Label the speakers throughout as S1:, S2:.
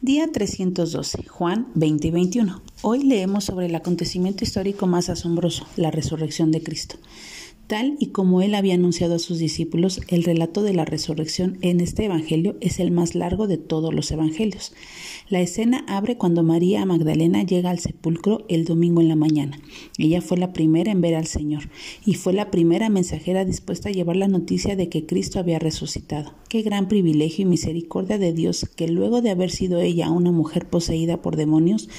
S1: Día 312, Juan 20 y 21. Hoy leemos sobre el acontecimiento histórico más asombroso, la resurrección de Cristo. Tal y como él había anunciado a sus discípulos, el relato de la resurrección en este Evangelio es el más largo de todos los Evangelios. La escena abre cuando María Magdalena llega al sepulcro el domingo en la mañana. Ella fue la primera en ver al Señor y fue la primera mensajera dispuesta a llevar la noticia de que Cristo había resucitado. Qué gran privilegio y misericordia de Dios que luego de haber sido ella una mujer poseída por demonios,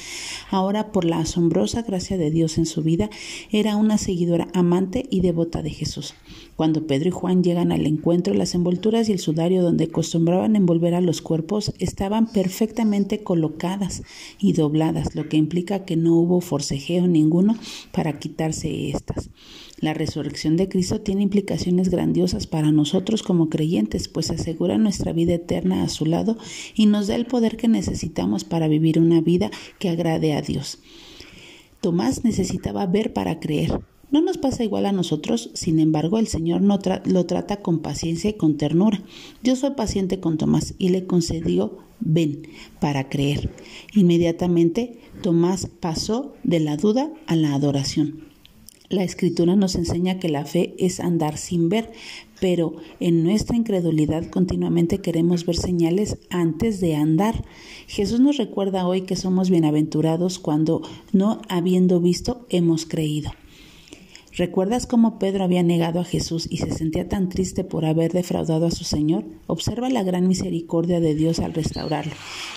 S1: ahora por la asombrosa gracia de Dios en su vida, era una seguidora amante y devota de Jesús. Cuando Pedro y Juan llegan al encuentro, las envolturas y el sudario donde acostumbraban envolver a los cuerpos estaban perfectamente colocadas y dobladas, lo que implica que no hubo forcejeo ninguno para quitarse estas. La resurrección de Cristo tiene implicaciones grandiosas para nosotros como creyentes, pues asegura nuestra vida eterna a su lado y nos da el poder que necesitamos para vivir una vida que agrade a Dios. Tomás necesitaba ver para creer. No nos pasa igual a nosotros, sin embargo, el Señor no lo trata con paciencia y con ternura. Dios fue paciente con Tomás y le concedió ven para creer. Inmediatamente Tomás pasó de la duda a la adoración. La escritura nos enseña que la fe es andar sin ver, pero en nuestra incredulidad continuamente queremos ver señales antes de andar. Jesús nos recuerda hoy que somos bienaventurados cuando, no habiendo visto, hemos creído. ¿Recuerdas cómo Pedro había negado a Jesús y se sentía tan triste por haber defraudado a su Señor? Observa la gran misericordia de Dios al restaurarlo.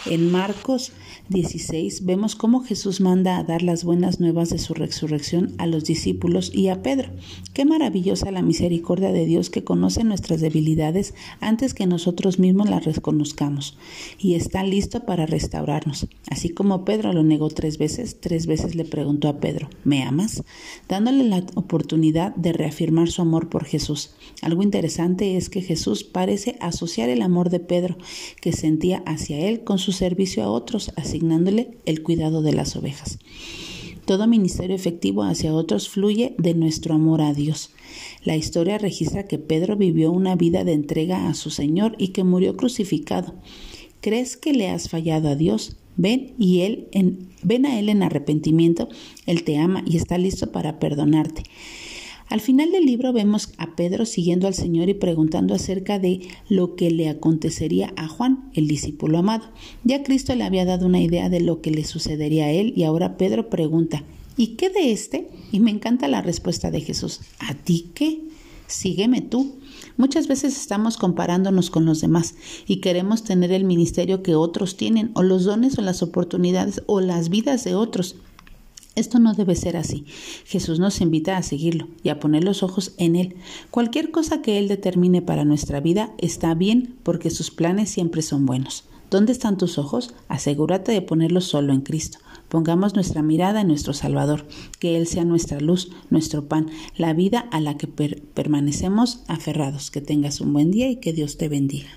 S1: En Marcos 16 vemos cómo Jesús manda a dar las buenas nuevas de su resurrección a los discípulos y a Pedro. Qué maravillosa la misericordia de Dios que conoce nuestras debilidades antes que nosotros mismos las reconozcamos y está listo para restaurarnos. Así como Pedro lo negó tres veces, tres veces le preguntó a Pedro, ¿me amas? Dándole la oportunidad de reafirmar su amor por Jesús. Algo interesante es que Jesús parece asociar el amor de Pedro que sentía hacia él con su servicio a otros, asignándole el cuidado de las ovejas. Todo ministerio efectivo hacia otros fluye de nuestro amor a Dios. La historia registra que Pedro vivió una vida de entrega a su Señor y que murió crucificado. ¿Crees que le has fallado a Dios? Ven y él en, ven a él en arrepentimiento, él te ama y está listo para perdonarte. Al final del libro vemos a Pedro siguiendo al Señor y preguntando acerca de lo que le acontecería a Juan, el discípulo amado. Ya Cristo le había dado una idea de lo que le sucedería a él y ahora Pedro pregunta, ¿y qué de este? Y me encanta la respuesta de Jesús, ¿a ti qué? Sígueme tú. Muchas veces estamos comparándonos con los demás y queremos tener el ministerio que otros tienen o los dones o las oportunidades o las vidas de otros. Esto no debe ser así. Jesús nos invita a seguirlo y a poner los ojos en Él. Cualquier cosa que Él determine para nuestra vida está bien porque sus planes siempre son buenos. ¿Dónde están tus ojos? Asegúrate de ponerlos solo en Cristo. Pongamos nuestra mirada en nuestro Salvador, que Él sea nuestra luz, nuestro pan, la vida a la que permanecemos aferrados. Que tengas un buen día y que Dios te bendiga.